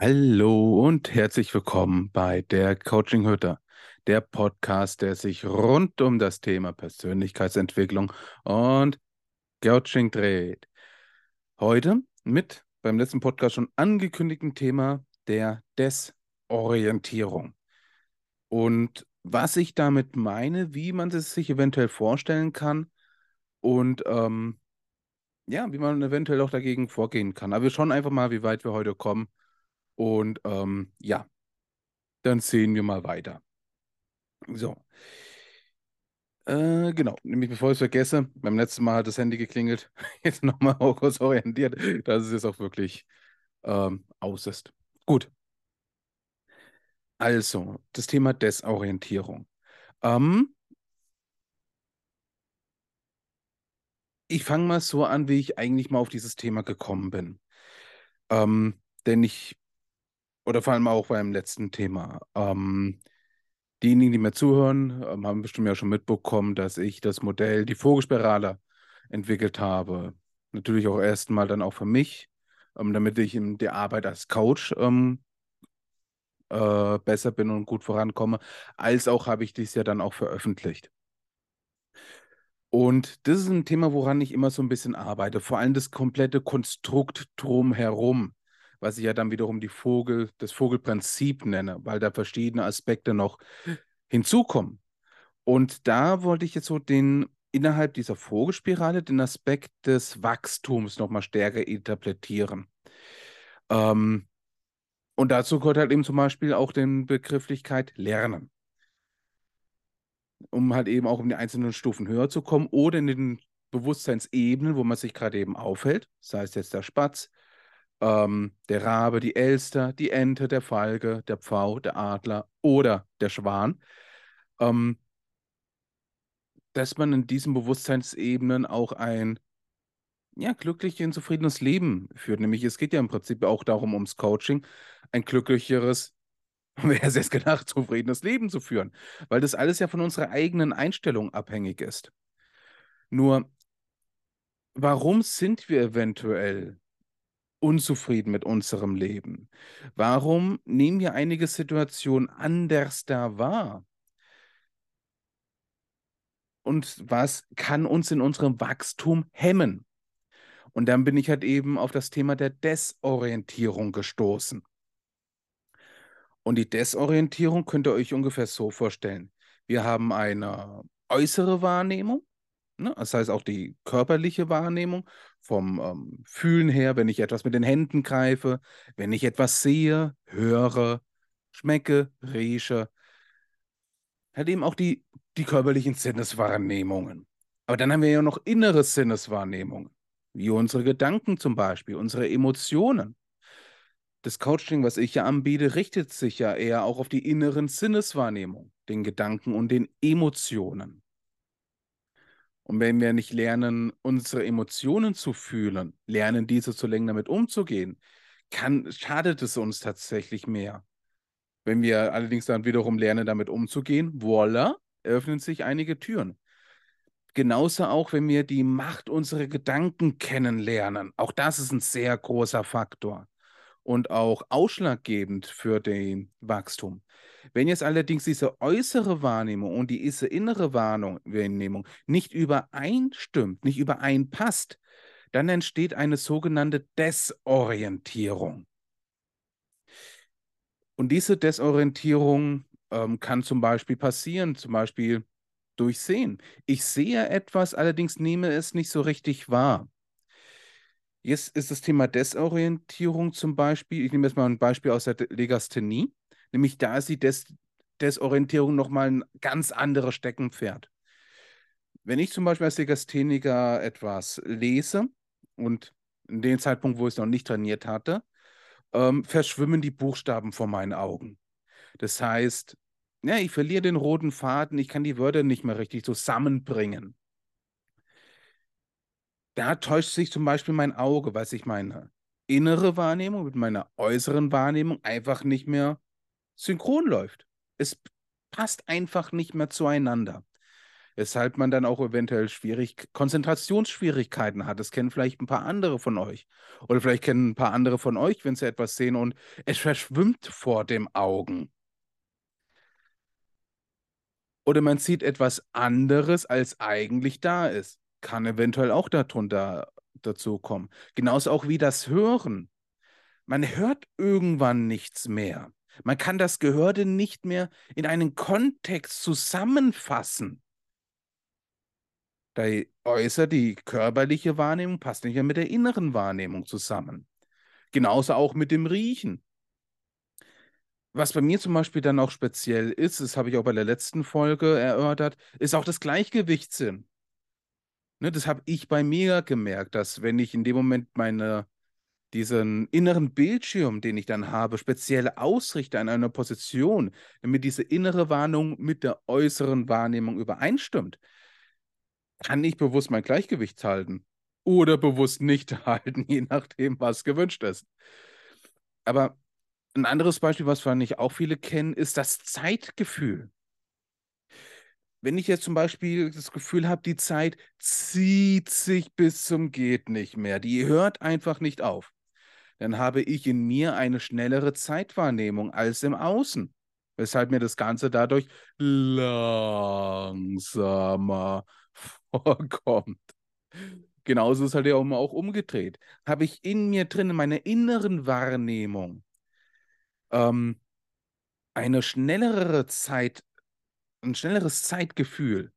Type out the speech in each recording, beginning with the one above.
Hallo und herzlich willkommen bei der Coaching Hütte, der Podcast, der sich rund um das Thema Persönlichkeitsentwicklung und Coaching dreht. Heute mit beim letzten Podcast schon angekündigten Thema der Desorientierung. Und was ich damit meine, wie man es sich eventuell vorstellen kann und ähm, ja, wie man eventuell auch dagegen vorgehen kann. Aber wir schauen einfach mal, wie weit wir heute kommen und ähm, ja, dann sehen wir mal weiter. So. Äh, genau, nämlich bevor ich es vergesse, beim letzten Mal hat das Handy geklingelt. Jetzt nochmal kurz orientiert, dass es jetzt auch wirklich ähm, aus ist. Gut. Also, das Thema Desorientierung. Ähm, ich fange mal so an, wie ich eigentlich mal auf dieses Thema gekommen bin. Ähm, denn ich oder vor allem auch beim letzten Thema. Ähm, diejenigen, die mir zuhören, ähm, haben bestimmt ja schon mitbekommen, dass ich das Modell, die Vogelspirale, entwickelt habe. Natürlich auch erstmal dann auch für mich, ähm, damit ich in der Arbeit als Coach ähm, äh, besser bin und gut vorankomme, als auch habe ich dies ja dann auch veröffentlicht. Und das ist ein Thema, woran ich immer so ein bisschen arbeite, vor allem das komplette Konstrukt drumherum was ich ja dann wiederum die Vogel, das Vogelprinzip nenne, weil da verschiedene Aspekte noch hinzukommen. Und da wollte ich jetzt so den innerhalb dieser Vogelspirale den Aspekt des Wachstums nochmal stärker interpretieren. Ähm, und dazu gehört halt eben zum Beispiel auch die Begrifflichkeit Lernen. Um halt eben auch in die einzelnen Stufen höher zu kommen oder in den Bewusstseinsebenen, wo man sich gerade eben aufhält, sei es jetzt der Spatz, ähm, der Rabe, die Elster, die Ente, der Falke, der Pfau, der Adler oder der Schwan, ähm, dass man in diesen Bewusstseinsebenen auch ein ja, glückliches und zufriedenes Leben führt. Nämlich es geht ja im Prinzip auch darum, ums Coaching, ein glücklicheres, wer es jetzt gedacht, zufriedenes Leben zu führen. Weil das alles ja von unserer eigenen Einstellung abhängig ist. Nur, warum sind wir eventuell unzufrieden mit unserem Leben? Warum nehmen wir einige Situationen anders da wahr? Und was kann uns in unserem Wachstum hemmen? Und dann bin ich halt eben auf das Thema der Desorientierung gestoßen. Und die Desorientierung könnt ihr euch ungefähr so vorstellen. Wir haben eine äußere Wahrnehmung, ne? das heißt auch die körperliche Wahrnehmung vom ähm, Fühlen her, wenn ich etwas mit den Händen greife, wenn ich etwas sehe, höre, schmecke, rieche, halt eben auch die, die körperlichen Sinneswahrnehmungen. Aber dann haben wir ja noch innere Sinneswahrnehmungen, wie unsere Gedanken zum Beispiel, unsere Emotionen. Das Coaching, was ich ja anbiete, richtet sich ja eher auch auf die inneren Sinneswahrnehmungen, den Gedanken und den Emotionen. Und wenn wir nicht lernen, unsere Emotionen zu fühlen, lernen, diese zu lenken, damit umzugehen, kann, schadet es uns tatsächlich mehr. Wenn wir allerdings dann wiederum lernen, damit umzugehen, voila, öffnen sich einige Türen. Genauso auch, wenn wir die Macht unserer Gedanken kennenlernen. Auch das ist ein sehr großer Faktor und auch ausschlaggebend für den Wachstum. Wenn jetzt allerdings diese äußere Wahrnehmung und diese innere Wahrnehmung nicht übereinstimmt, nicht übereinpasst, dann entsteht eine sogenannte Desorientierung. Und diese Desorientierung ähm, kann zum Beispiel passieren, zum Beispiel durch Sehen. Ich sehe etwas, allerdings nehme es nicht so richtig wahr. Jetzt ist das Thema Desorientierung zum Beispiel. Ich nehme jetzt mal ein Beispiel aus der Legasthenie. Nämlich da ist die Des Desorientierung nochmal ein ganz anderes Steckenpferd. Wenn ich zum Beispiel als Legastheniker etwas lese und in dem Zeitpunkt, wo ich es noch nicht trainiert hatte, ähm, verschwimmen die Buchstaben vor meinen Augen. Das heißt, ja, ich verliere den roten Faden, ich kann die Wörter nicht mehr richtig zusammenbringen. Da täuscht sich zum Beispiel mein Auge, weil sich meine innere Wahrnehmung mit meiner äußeren Wahrnehmung einfach nicht mehr synchron läuft. Es passt einfach nicht mehr zueinander. weshalb man dann auch eventuell schwierig Konzentrationsschwierigkeiten hat. Das kennen vielleicht ein paar andere von euch. Oder vielleicht kennen ein paar andere von euch, wenn sie etwas sehen und es verschwimmt vor dem Augen. Oder man sieht etwas anderes, als eigentlich da ist. Kann eventuell auch darunter dazu kommen. Genauso auch wie das Hören. Man hört irgendwann nichts mehr. Man kann das Gehörte nicht mehr in einen Kontext zusammenfassen. Da äußert die körperliche Wahrnehmung passt nicht mehr mit der inneren Wahrnehmung zusammen. Genauso auch mit dem Riechen. Was bei mir zum Beispiel dann auch speziell ist, das habe ich auch bei der letzten Folge erörtert, ist auch das Gleichgewichtssinn. Ne, das habe ich bei mir gemerkt, dass wenn ich in dem Moment meine diesen inneren Bildschirm, den ich dann habe, speziell ausrichte an einer Position, damit diese innere Warnung mit der äußeren Wahrnehmung übereinstimmt, kann ich bewusst mein Gleichgewicht halten oder bewusst nicht halten, je nachdem, was gewünscht ist. Aber ein anderes Beispiel, was wahrscheinlich auch viele kennen, ist das Zeitgefühl. Wenn ich jetzt zum Beispiel das Gefühl habe, die Zeit zieht sich bis zum geht nicht mehr, die hört einfach nicht auf, dann habe ich in mir eine schnellere Zeitwahrnehmung als im Außen, weshalb mir das Ganze dadurch langsamer vorkommt. Genauso ist halt ja auch umgedreht. Habe ich in mir drin, in meiner inneren Wahrnehmung, ähm, eine schnellere Zeit, ein schnelleres Zeitgefühl,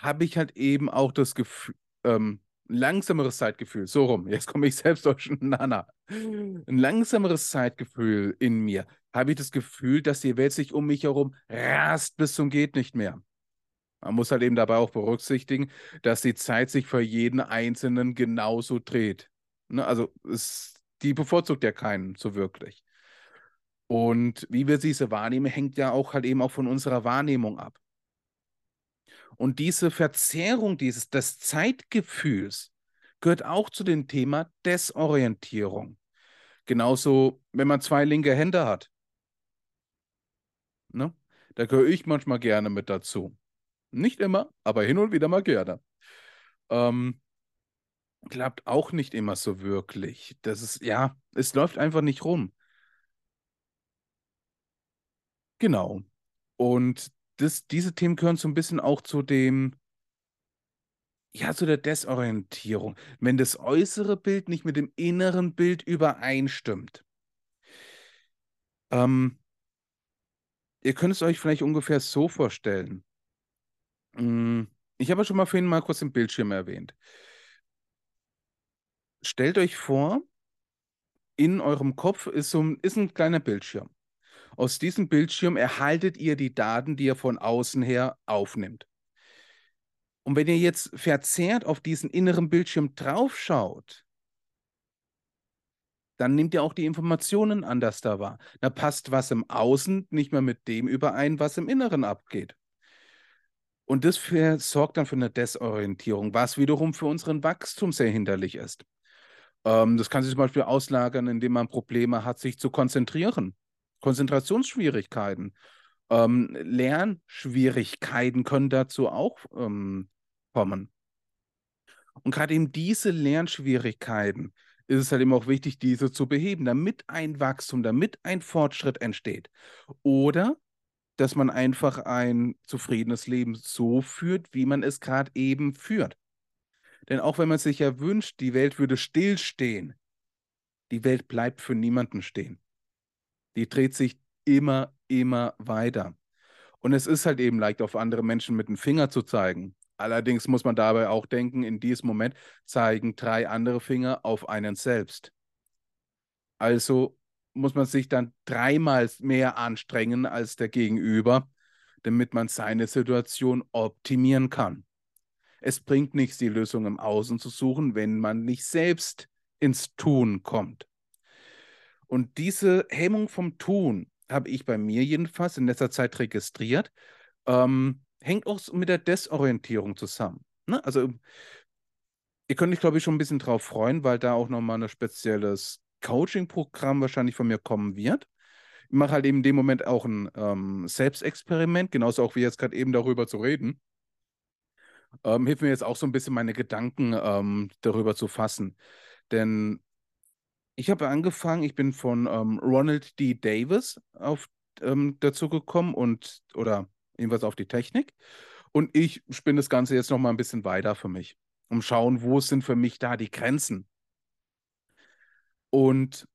habe ich halt eben auch das Gefühl, ähm, langsameres Zeitgefühl, so rum, jetzt komme ich selbst durcheinander. Ein langsameres Zeitgefühl in mir, habe ich das Gefühl, dass die Welt sich um mich herum rast bis zum geht nicht mehr. Man muss halt eben dabei auch berücksichtigen, dass die Zeit sich für jeden Einzelnen genauso dreht. Ne? Also es, die bevorzugt ja keinen so wirklich. Und wie wir diese wahrnehmen, hängt ja auch halt eben auch von unserer Wahrnehmung ab. Und diese Verzerrung dieses, des Zeitgefühls gehört auch zu dem Thema Desorientierung. Genauso, wenn man zwei linke Hände hat. Ne? Da gehöre ich manchmal gerne mit dazu. Nicht immer, aber hin und wieder mal gerne. Ähm, klappt auch nicht immer so wirklich. Das ist, ja, es läuft einfach nicht rum. Genau. Und das, diese Themen gehören so ein bisschen auch zu dem, ja, zu der Desorientierung. Wenn das äußere Bild nicht mit dem inneren Bild übereinstimmt. Ähm, ihr könnt es euch vielleicht ungefähr so vorstellen. Hm, ich habe schon mal vorhin mal kurz den Bildschirm erwähnt. Stellt euch vor, in eurem Kopf ist so ein, ist ein kleiner Bildschirm. Aus diesem Bildschirm erhaltet ihr die Daten, die ihr von außen her aufnimmt. Und wenn ihr jetzt verzerrt auf diesen inneren Bildschirm draufschaut, dann nehmt ihr auch die Informationen anders da wahr. Da passt was im Außen nicht mehr mit dem überein, was im Inneren abgeht. Und das für, sorgt dann für eine Desorientierung, was wiederum für unseren Wachstum sehr hinderlich ist. Ähm, das kann sich zum Beispiel auslagern, indem man Probleme hat, sich zu konzentrieren. Konzentrationsschwierigkeiten. Ähm, Lernschwierigkeiten können dazu auch ähm, kommen. Und gerade eben diese Lernschwierigkeiten ist es halt eben auch wichtig, diese zu beheben, damit ein Wachstum, damit ein Fortschritt entsteht. Oder dass man einfach ein zufriedenes Leben so führt, wie man es gerade eben führt. Denn auch wenn man sich ja wünscht, die Welt würde stillstehen, die Welt bleibt für niemanden stehen. Die dreht sich immer, immer weiter. Und es ist halt eben leicht, auf andere Menschen mit dem Finger zu zeigen. Allerdings muss man dabei auch denken, in diesem Moment zeigen drei andere Finger auf einen selbst. Also muss man sich dann dreimal mehr anstrengen als der Gegenüber, damit man seine Situation optimieren kann. Es bringt nichts, die Lösung im Außen zu suchen, wenn man nicht selbst ins Tun kommt. Und diese Hemmung vom Tun habe ich bei mir jedenfalls in letzter Zeit registriert, ähm, hängt auch mit der Desorientierung zusammen. Ne? Also ihr könnt euch, glaube ich, schon ein bisschen drauf freuen, weil da auch nochmal ein spezielles Coaching-Programm wahrscheinlich von mir kommen wird. Ich mache halt eben in dem Moment auch ein ähm, Selbstexperiment, genauso auch wie jetzt gerade eben darüber zu reden. Ähm, hilft mir jetzt auch so ein bisschen meine Gedanken ähm, darüber zu fassen. Denn ich habe angefangen, ich bin von ähm, Ronald D. Davis auf, ähm, dazu gekommen und oder jedenfalls auf die Technik. Und ich spinne das Ganze jetzt noch mal ein bisschen weiter für mich, um schauen, wo sind für mich da die Grenzen. Und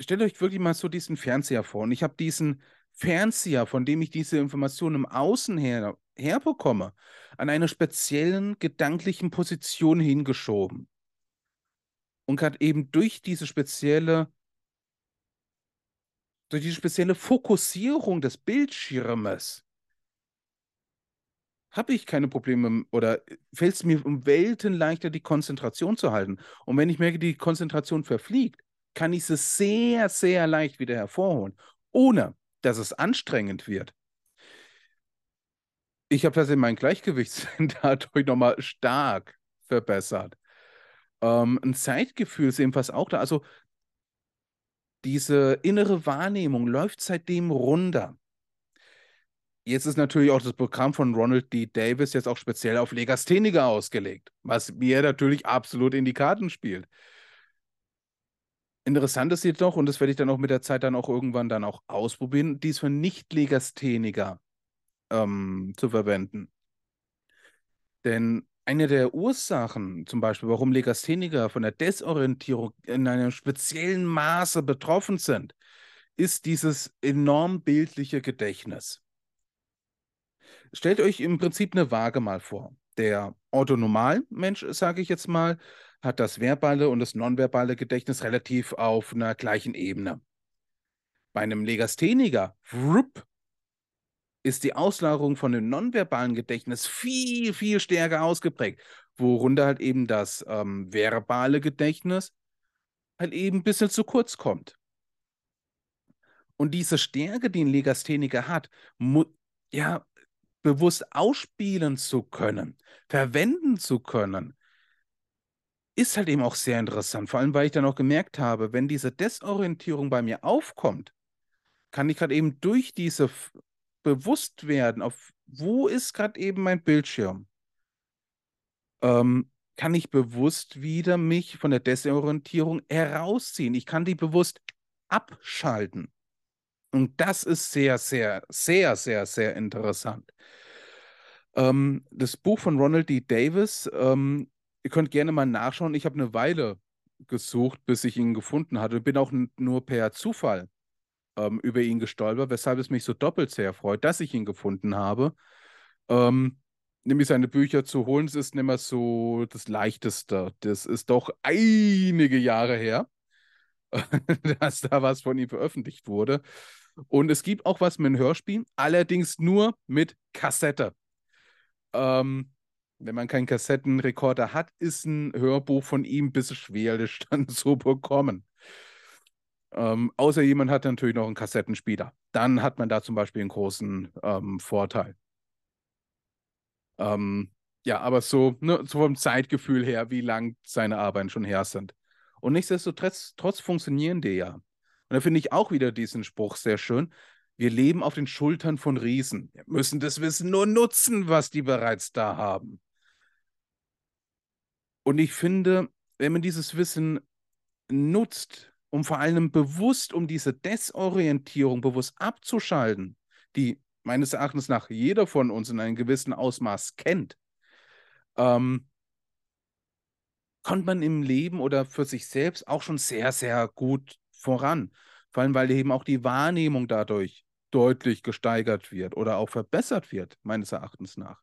stellt euch wirklich mal so diesen Fernseher vor. Und ich habe diesen Fernseher, von dem ich diese Informationen im Außen her, herbekomme, an einer speziellen gedanklichen Position hingeschoben. Und gerade eben durch diese spezielle, durch diese spezielle Fokussierung des Bildschirmes habe ich keine Probleme oder fällt es mir um Welten leichter, die Konzentration zu halten. Und wenn ich merke, die Konzentration verfliegt, kann ich sie sehr, sehr leicht wieder hervorholen, ohne dass es anstrengend wird. Ich habe tatsächlich mein Gleichgewichtssinn dadurch nochmal stark verbessert. Ähm, ein Zeitgefühl ist ebenfalls auch da. Also diese innere Wahrnehmung läuft seitdem runter. Jetzt ist natürlich auch das Programm von Ronald D. Davis jetzt auch speziell auf Legastheniker ausgelegt, was mir natürlich absolut in die Karten spielt. Interessant ist jedoch, und das werde ich dann auch mit der Zeit dann auch irgendwann dann auch ausprobieren, dies für Nicht-Legastheniker ähm, zu verwenden. Denn eine der Ursachen, zum Beispiel, warum Legastheniker von der Desorientierung in einem speziellen Maße betroffen sind, ist dieses enorm bildliche Gedächtnis. Stellt euch im Prinzip eine Waage mal vor. Der Orthonormalmensch, sage ich jetzt mal, hat das verbale und das nonverbale Gedächtnis relativ auf einer gleichen Ebene. Bei einem Legastheniker wrupp, ist die Auslagerung von dem nonverbalen Gedächtnis viel, viel stärker ausgeprägt, worunter halt eben das ähm, verbale Gedächtnis halt eben ein bisschen zu kurz kommt. Und diese Stärke, die ein Legastheniker hat, ja, bewusst ausspielen zu können, verwenden zu können, ist halt eben auch sehr interessant. Vor allem, weil ich dann auch gemerkt habe, wenn diese Desorientierung bei mir aufkommt, kann ich gerade eben durch diese Bewusstwerden, auf wo ist gerade eben mein Bildschirm, ähm, kann ich bewusst wieder mich von der Desorientierung herausziehen. Ich kann die bewusst abschalten. Und das ist sehr, sehr, sehr, sehr, sehr interessant. Ähm, das Buch von Ronald D. Davis, ähm, ihr könnt gerne mal nachschauen. Ich habe eine Weile gesucht, bis ich ihn gefunden hatte. Bin auch nur per Zufall ähm, über ihn gestolpert, weshalb es mich so doppelt sehr freut, dass ich ihn gefunden habe. Ähm, nämlich seine Bücher zu holen, das ist nicht mehr so das Leichteste. Das ist doch einige Jahre her, dass da was von ihm veröffentlicht wurde. Und es gibt auch was mit einem Hörspiel, allerdings nur mit Kassette. Ähm, wenn man keinen Kassettenrekorder hat, ist ein Hörbuch von ihm ein bisschen schwerlich dann zu bekommen. Ähm, außer jemand hat natürlich noch einen Kassettenspieler. Dann hat man da zum Beispiel einen großen ähm, Vorteil. Ähm, ja, aber so, ne, so vom Zeitgefühl her, wie lang seine Arbeiten schon her sind. Und nichtsdestotrotz trotz funktionieren die ja. Und da finde ich auch wieder diesen Spruch sehr schön. Wir leben auf den Schultern von Riesen. Wir müssen das Wissen nur nutzen, was die bereits da haben. Und ich finde, wenn man dieses Wissen nutzt, um vor allem bewusst, um diese Desorientierung bewusst abzuschalten, die meines Erachtens nach jeder von uns in einem gewissen Ausmaß kennt, ähm, kommt man im Leben oder für sich selbst auch schon sehr, sehr gut voran. Vor allem, weil eben auch die Wahrnehmung dadurch deutlich gesteigert wird oder auch verbessert wird, meines Erachtens nach.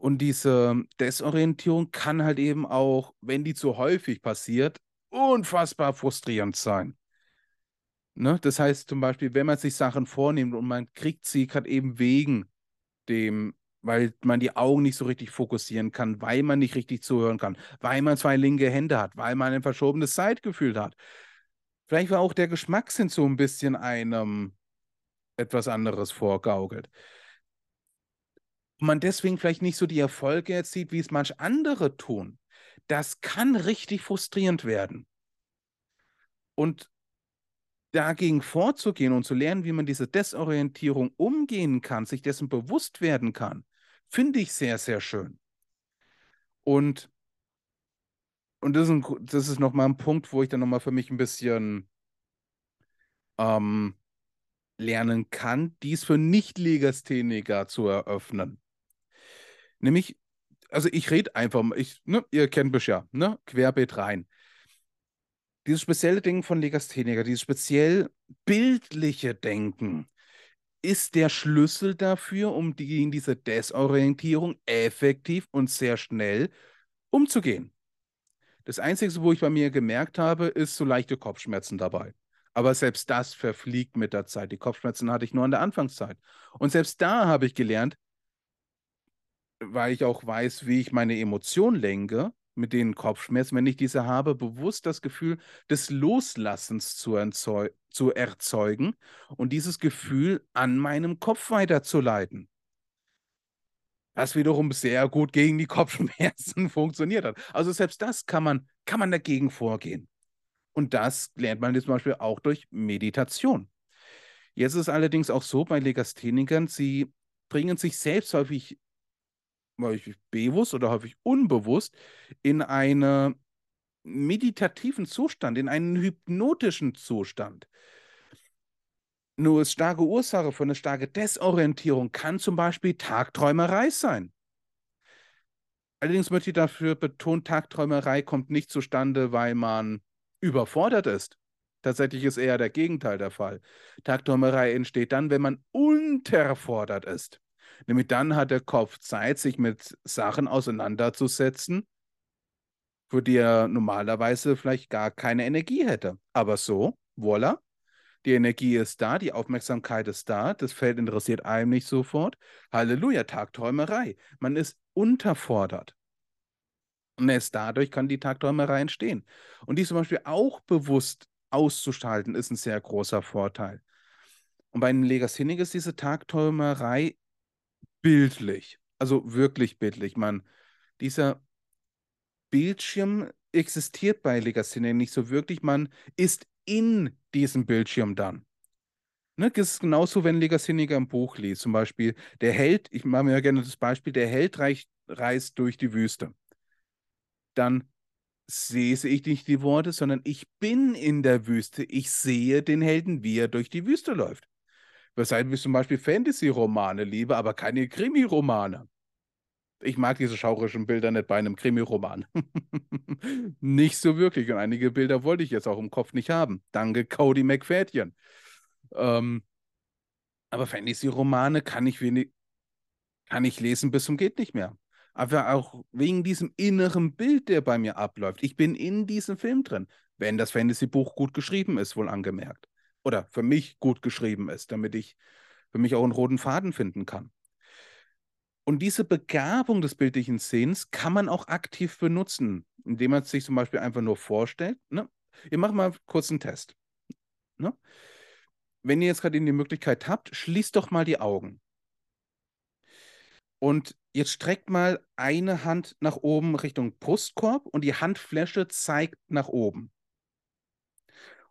Und diese Desorientierung kann halt eben auch, wenn die zu häufig passiert, unfassbar frustrierend sein. Ne? Das heißt zum Beispiel, wenn man sich Sachen vornimmt und man kriegt sie gerade eben wegen dem, weil man die Augen nicht so richtig fokussieren kann, weil man nicht richtig zuhören kann, weil man zwei linke Hände hat, weil man ein verschobenes Zeitgefühl hat. Vielleicht war auch der Geschmackssinn so ein bisschen einem etwas anderes vorgaukelt man deswegen vielleicht nicht so die Erfolge erzielt, wie es manch andere tun, das kann richtig frustrierend werden. Und dagegen vorzugehen und zu lernen, wie man diese Desorientierung umgehen kann, sich dessen bewusst werden kann, finde ich sehr, sehr schön. Und, und das ist, ein, das ist nochmal ein Punkt, wo ich dann nochmal für mich ein bisschen ähm, lernen kann, dies für Nicht-Legastheniker zu eröffnen. Nämlich, also ich rede einfach, ich, ne, ihr kennt mich ja, ne, querbeet rein. Dieses spezielle Denken von Legastheniker, dieses speziell bildliche Denken, ist der Schlüssel dafür, um gegen diese Desorientierung effektiv und sehr schnell umzugehen. Das Einzige, wo ich bei mir gemerkt habe, ist so leichte Kopfschmerzen dabei. Aber selbst das verfliegt mit der Zeit. Die Kopfschmerzen hatte ich nur in der Anfangszeit. Und selbst da habe ich gelernt, weil ich auch weiß, wie ich meine Emotionen lenke, mit den Kopfschmerzen, wenn ich diese habe, bewusst das Gefühl des Loslassens zu, zu erzeugen und dieses Gefühl an meinem Kopf weiterzuleiten. Was wiederum sehr gut gegen die Kopfschmerzen funktioniert hat. Also selbst das kann man, kann man dagegen vorgehen. Und das lernt man zum Beispiel auch durch Meditation. Jetzt ist es allerdings auch so bei Legasthenikern, sie bringen sich selbst häufig häufig bewusst oder häufig unbewusst in einen meditativen Zustand, in einen hypnotischen Zustand. Nur eine starke Ursache für eine starke Desorientierung kann zum Beispiel Tagträumerei sein. Allerdings möchte ich dafür betonen, Tagträumerei kommt nicht zustande, weil man überfordert ist. Tatsächlich ist eher der Gegenteil der Fall. Tagträumerei entsteht dann, wenn man unterfordert ist. Nämlich dann hat der Kopf Zeit, sich mit Sachen auseinanderzusetzen, für die er normalerweise vielleicht gar keine Energie hätte. Aber so, voilà, die Energie ist da, die Aufmerksamkeit ist da, das Feld interessiert einem nicht sofort. Halleluja, Tagträumerei. Man ist unterfordert. Und erst dadurch kann die Tagträumerei entstehen. Und die zum Beispiel auch bewusst auszuschalten, ist ein sehr großer Vorteil. Und bei einem Legasthenic ist diese Tagträumerei bildlich. Also wirklich bildlich. Man, dieser Bildschirm existiert bei Legacy nicht so wirklich. Man ist in diesem Bildschirm dann. Ne, das ist genauso, wenn Legastheniker ein Buch liest. Zum Beispiel, der Held, ich mache mir ja gerne das Beispiel, der Held reist, reist durch die Wüste. Dann lese ich nicht die Worte, sondern ich bin in der Wüste. Ich sehe den Helden, wie er durch die Wüste läuft. Weshalb ich zum Beispiel Fantasy-Romane liebe, aber keine Krimi-Romane. Ich mag diese schaurischen Bilder nicht bei einem Krimi-Roman. nicht so wirklich. Und einige Bilder wollte ich jetzt auch im Kopf nicht haben. Danke, Cody McFadden. Ähm, aber Fantasy-Romane kann ich wenig, kann ich lesen bis zum geht nicht mehr. Aber auch wegen diesem inneren Bild, der bei mir abläuft. Ich bin in diesem Film drin, wenn das Fantasy-Buch gut geschrieben ist, wohl angemerkt oder für mich gut geschrieben ist, damit ich für mich auch einen roten Faden finden kann. Und diese Begabung des bildlichen Sehens kann man auch aktiv benutzen, indem man sich zum Beispiel einfach nur vorstellt. Ne? Ihr macht mal kurz einen Test. Ne? Wenn ihr jetzt gerade die Möglichkeit habt, schließt doch mal die Augen. Und jetzt streckt mal eine Hand nach oben Richtung Brustkorb und die Handfläche zeigt nach oben.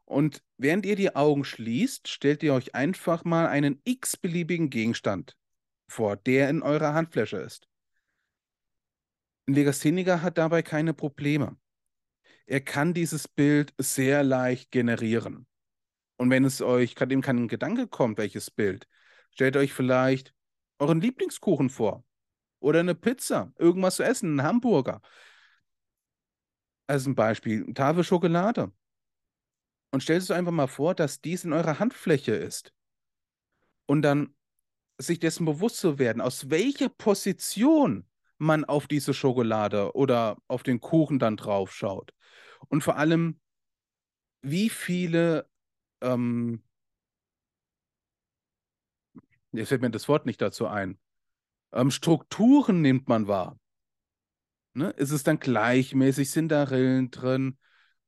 Und während ihr die Augen schließt, stellt ihr euch einfach mal einen x-beliebigen Gegenstand vor, der in eurer Handfläche ist. Legastheniker hat dabei keine Probleme. Er kann dieses Bild sehr leicht generieren. Und wenn es euch gerade eben kein Gedanke kommt, welches Bild, stellt euch vielleicht euren Lieblingskuchen vor. Oder eine Pizza, irgendwas zu essen, einen Hamburger. Als ein Beispiel, Tafel Schokolade. Und stellt es einfach mal vor, dass dies in eurer Handfläche ist. Und dann sich dessen bewusst zu werden, aus welcher Position man auf diese Schokolade oder auf den Kuchen dann drauf schaut. Und vor allem, wie viele, ähm, jetzt fällt mir das Wort nicht dazu ein, ähm, Strukturen nimmt man wahr. Ne? Ist es dann gleichmäßig? Sind da Rillen drin?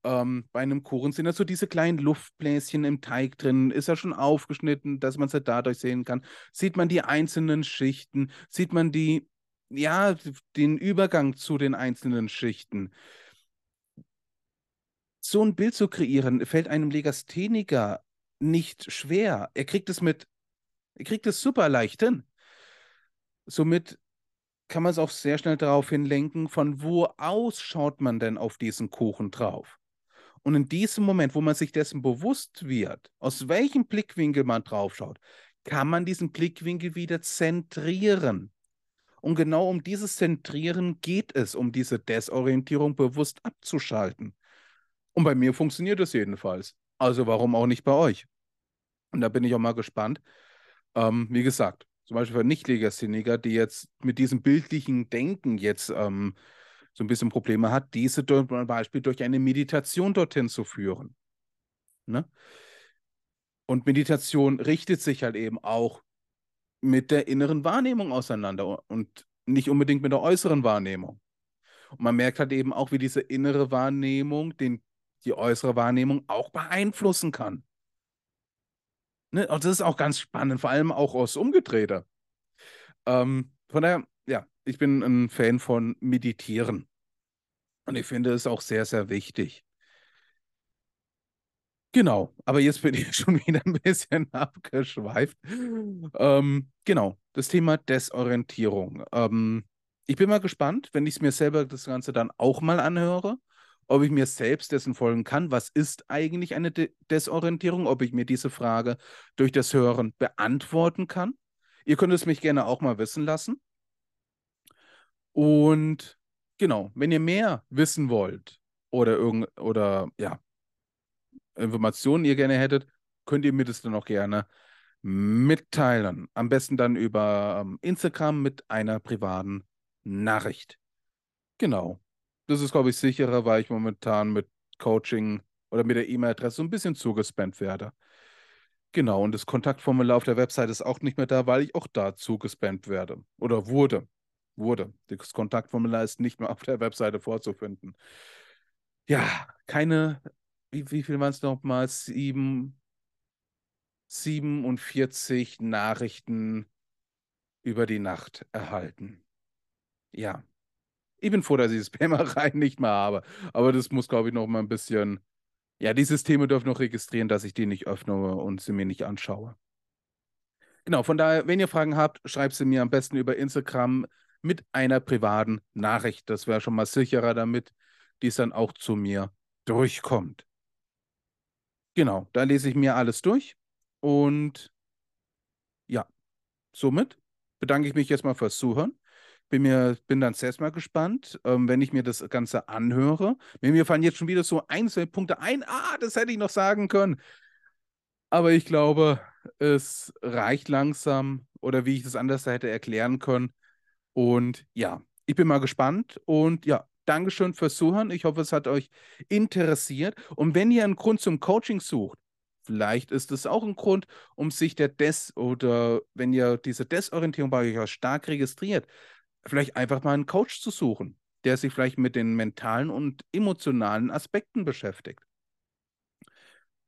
Ähm, bei einem Kuchen sind da so diese kleinen Luftbläschen im Teig drin. Ist er schon aufgeschnitten, dass man es halt dadurch sehen kann? Sieht man die einzelnen Schichten? Sieht man die, ja, den Übergang zu den einzelnen Schichten? So ein Bild zu kreieren, fällt einem Legastheniker nicht schwer. Er kriegt es mit, er kriegt es super leicht hin. Somit kann man es auch sehr schnell darauf hinlenken, von wo aus schaut man denn auf diesen Kuchen drauf. Und in diesem Moment, wo man sich dessen bewusst wird, aus welchem Blickwinkel man drauf schaut, kann man diesen Blickwinkel wieder zentrieren. Und genau um dieses Zentrieren geht es, um diese Desorientierung bewusst abzuschalten. Und bei mir funktioniert es jedenfalls. Also warum auch nicht bei euch? Und da bin ich auch mal gespannt. Ähm, wie gesagt, zum Beispiel für Nicht-Legastheniker, die jetzt mit diesem bildlichen Denken jetzt ähm, so ein bisschen Probleme hat, diese zum Beispiel durch eine Meditation dorthin zu führen. Ne? Und Meditation richtet sich halt eben auch mit der inneren Wahrnehmung auseinander und nicht unbedingt mit der äußeren Wahrnehmung. Und man merkt halt eben auch, wie diese innere Wahrnehmung den, die äußere Wahrnehmung auch beeinflussen kann. Ne? Und das ist auch ganz spannend, vor allem auch aus Umgedrehter. Ähm, von daher, ja, ich bin ein Fan von Meditieren. Und ich finde es auch sehr, sehr wichtig. Genau, aber jetzt bin ich schon wieder ein bisschen abgeschweift. Ähm, genau, das Thema Desorientierung. Ähm, ich bin mal gespannt, wenn ich mir selber das Ganze dann auch mal anhöre, ob ich mir selbst dessen folgen kann. Was ist eigentlich eine De Desorientierung? Ob ich mir diese Frage durch das Hören beantworten kann. Ihr könnt es mich gerne auch mal wissen lassen. Und genau, wenn ihr mehr wissen wollt oder irgend oder ja, Informationen ihr gerne hättet, könnt ihr mir das dann auch gerne mitteilen. Am besten dann über ähm, Instagram mit einer privaten Nachricht. Genau. Das ist, glaube ich, sicherer, weil ich momentan mit Coaching oder mit der E-Mail-Adresse so ein bisschen zugespammt werde. Genau, und das Kontaktformular auf der Website ist auch nicht mehr da, weil ich auch da zugespammt werde. Oder wurde. Wurde. Das Kontaktformular ist nicht mehr auf der Webseite vorzufinden. Ja, keine wie, wie viel waren es nochmal? Sieben, 47 Nachrichten über die Nacht erhalten. Ja. Ich bin froh, dass ich Spammereien nicht mehr habe. Aber das muss, glaube ich, noch mal ein bisschen. Ja, die Systeme dürfen noch registrieren, dass ich die nicht öffne und sie mir nicht anschaue. Genau, von daher, wenn ihr Fragen habt, schreibt sie mir am besten über Instagram mit einer privaten Nachricht. Das wäre schon mal sicherer, damit dies dann auch zu mir durchkommt. Genau, da lese ich mir alles durch und ja, somit bedanke ich mich jetzt mal fürs Zuhören. Bin, mir, bin dann selbst mal gespannt, ähm, wenn ich mir das Ganze anhöre. Mir fallen jetzt schon wieder so Einzelpunkte ein. Ah, das hätte ich noch sagen können. Aber ich glaube, es reicht langsam oder wie ich das anders hätte erklären können. Und ja, ich bin mal gespannt und ja, Dankeschön fürs Zuhören. Ich hoffe, es hat euch interessiert. Und wenn ihr einen Grund zum Coaching sucht, vielleicht ist es auch ein Grund, um sich der Des- oder wenn ihr diese Desorientierung bei euch stark registriert, vielleicht einfach mal einen Coach zu suchen, der sich vielleicht mit den mentalen und emotionalen Aspekten beschäftigt.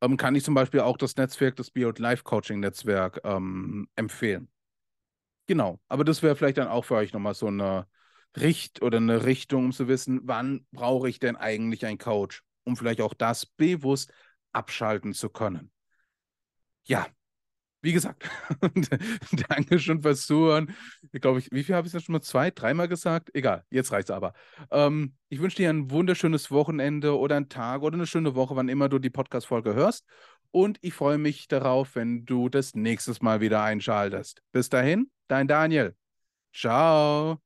Ähm, kann ich zum Beispiel auch das Netzwerk, das Build Life Coaching Netzwerk ähm, empfehlen. Genau, aber das wäre vielleicht dann auch für euch nochmal so eine Richt oder eine Richtung, um zu wissen, wann brauche ich denn eigentlich einen Coach, um vielleicht auch das bewusst abschalten zu können. Ja, wie gesagt, danke schon fürs Zuhören. Ich glaube, ich, wie viel habe ich jetzt schon mal? Zwei, dreimal gesagt? Egal, jetzt reicht es aber. Ähm, ich wünsche dir ein wunderschönes Wochenende oder einen Tag oder eine schöne Woche, wann immer du die Podcast-Folge hörst. Und ich freue mich darauf, wenn du das nächstes Mal wieder einschaltest. Bis dahin, dein Daniel. Ciao.